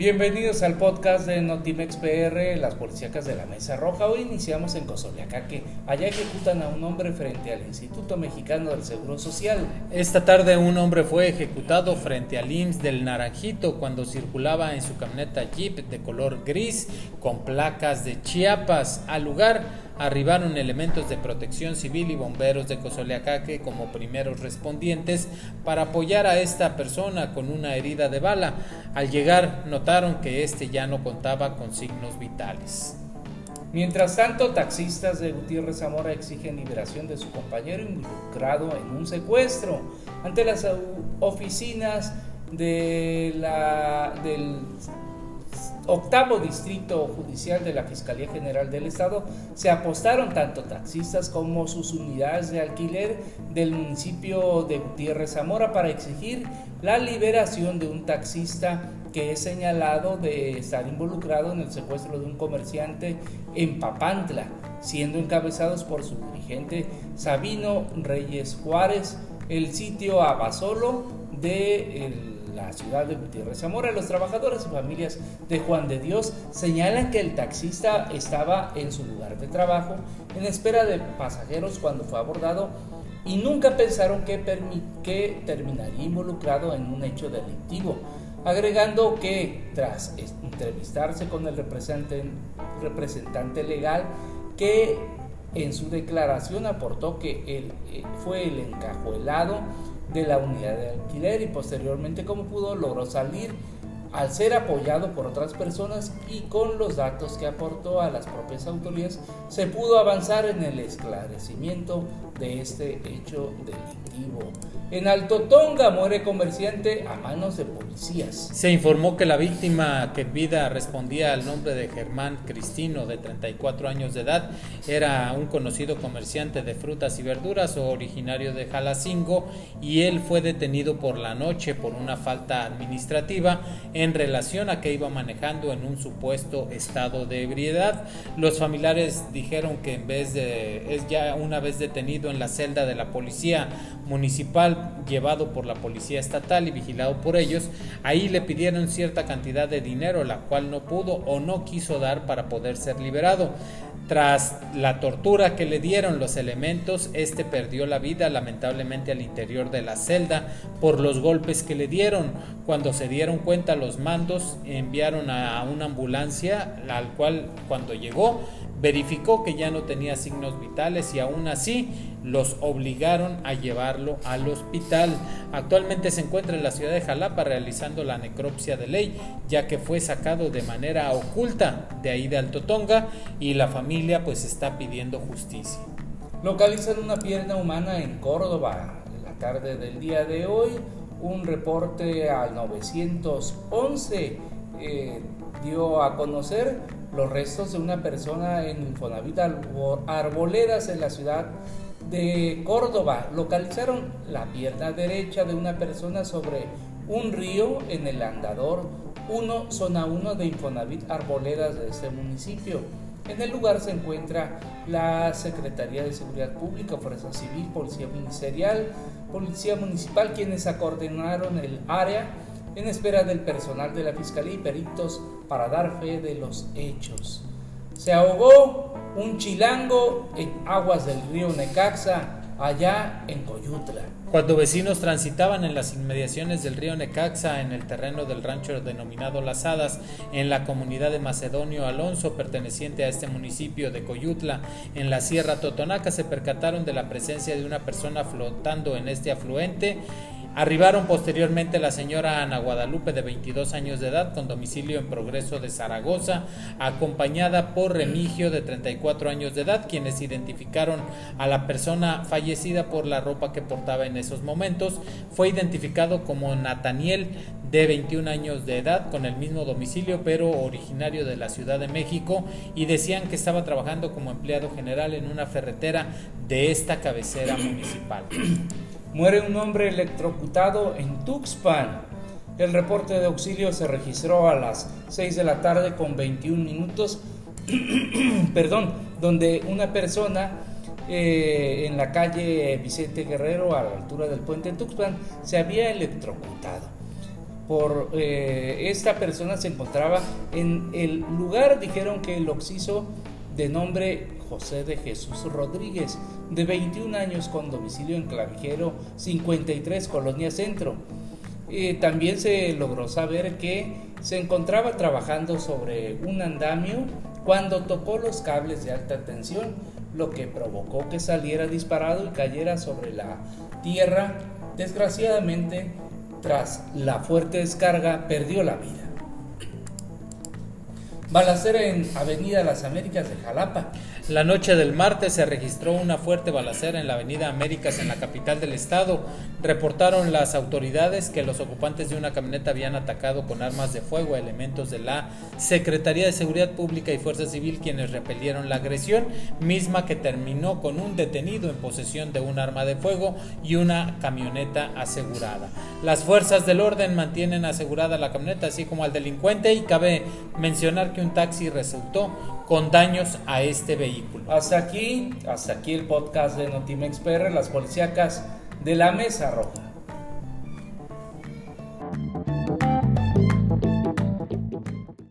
Bienvenidos al podcast de Notimex PR, las policíacas de la Mesa Roja. Hoy iniciamos en que Allá ejecutan a un hombre frente al Instituto Mexicano del Seguro Social. Esta tarde un hombre fue ejecutado frente al IMSS del Naranjito cuando circulaba en su camioneta Jeep de color gris con placas de Chiapas. Al lugar arribaron elementos de protección civil y bomberos de Cozoleacaque como primeros respondientes para apoyar a esta persona con una herida de bala. Al llegar notaron que este ya no contaba con signos vitales. Mientras tanto, taxistas de Gutiérrez Zamora exigen liberación de su compañero involucrado en un secuestro ante las oficinas de la, del octavo distrito judicial de la Fiscalía General del Estado se apostaron tanto taxistas como sus unidades de alquiler del municipio de Gutiérrez Zamora para exigir la liberación de un taxista que es señalado de estar involucrado en el secuestro de un comerciante en Papantla, siendo encabezados por su dirigente Sabino Reyes Juárez, el sitio Abasolo de el la ciudad de Gutiérrez Zamora. Los trabajadores y familias de Juan de Dios señalan que el taxista estaba en su lugar de trabajo en espera de pasajeros cuando fue abordado y nunca pensaron que, que terminaría involucrado en un hecho delictivo, agregando que tras entrevistarse con el representante, legal, que en su declaración aportó que él eh, fue el encajuelado de la unidad de alquiler y posteriormente como pudo logró salir al ser apoyado por otras personas y con los datos que aportó a las propias autoridades, se pudo avanzar en el esclarecimiento de este hecho delictivo. En Alto Tonga muere comerciante a manos de policías. Se informó que la víctima que vida respondía al nombre de Germán Cristino, de 34 años de edad, era un conocido comerciante de frutas y verduras originario de Jalacingo y él fue detenido por la noche por una falta administrativa en relación a que iba manejando en un supuesto estado de ebriedad. Los familiares dijeron que en vez de, es ya una vez detenido en la celda de la policía municipal, llevado por la policía estatal y vigilado por ellos, ahí le pidieron cierta cantidad de dinero, la cual no pudo o no quiso dar para poder ser liberado. Tras la tortura que le dieron los elementos, este perdió la vida lamentablemente al interior de la celda por los golpes que le dieron. Cuando se dieron cuenta los mandos, enviaron a una ambulancia, al cual cuando llegó verificó que ya no tenía signos vitales y aún así los obligaron a llevarlo al hospital. Actualmente se encuentra en la ciudad de Jalapa realizando la necropsia de ley, ya que fue sacado de manera oculta de ahí de Alto Tonga y la familia pues está pidiendo justicia. Localizan una pierna humana en Córdoba en la tarde del día de hoy. Un reporte al 911 eh, dio a conocer los restos de una persona en Infonavit Arboledas en la ciudad de Córdoba. Localizaron la pierna derecha de una persona sobre un río en el andador 1, zona 1 de Infonavit Arboledas de este municipio. En el lugar se encuentra la Secretaría de Seguridad Pública, Fuerza Civil, Policía Ministerial, Policía Municipal, quienes acordenaron el área en espera del personal de la Fiscalía y peritos para dar fe de los hechos. Se ahogó un chilango en aguas del río Necaxa, allá en Coyutla. Cuando vecinos transitaban en las inmediaciones del río Necaxa, en el terreno del rancho denominado Las Hadas, en la comunidad de Macedonio Alonso, perteneciente a este municipio de Coyutla, en la Sierra Totonaca, se percataron de la presencia de una persona flotando en este afluente Arribaron posteriormente la señora Ana Guadalupe de 22 años de edad con domicilio en Progreso de Zaragoza, acompañada por Remigio de 34 años de edad, quienes identificaron a la persona fallecida por la ropa que portaba en esos momentos. Fue identificado como Nataniel de 21 años de edad con el mismo domicilio pero originario de la Ciudad de México y decían que estaba trabajando como empleado general en una ferretera de esta cabecera municipal. Muere un hombre electrocutado en Tuxpan. El reporte de auxilio se registró a las 6 de la tarde con 21 minutos, perdón, donde una persona eh, en la calle Vicente Guerrero, a la altura del puente Tuxpan, se había electrocutado. por eh, esta persona se encontraba en el lugar, dijeron que el occiso de nombre José de Jesús Rodríguez, de 21 años con domicilio en Clavijero 53, Colonia Centro. también se logró saber que se encontraba trabajando sobre un andamio cuando tocó los cables de alta tensión, lo que provocó que saliera disparado y cayera sobre la tierra. Desgraciadamente, tras la fuerte descarga, perdió la vida. Balacera en Avenida Las Américas de Jalapa. La noche del martes se registró una fuerte balacera en la Avenida Américas en la capital del estado. Reportaron las autoridades que los ocupantes de una camioneta habían atacado con armas de fuego a elementos de la Secretaría de Seguridad Pública y Fuerza Civil quienes repelieron la agresión, misma que terminó con un detenido en posesión de un arma de fuego y una camioneta asegurada. Las fuerzas del orden mantienen asegurada la camioneta así como al delincuente y cabe mencionar un taxi resultó con daños a este vehículo. Hasta aquí, hasta aquí el podcast de Notimex PR, las policíacas de la Mesa Roja.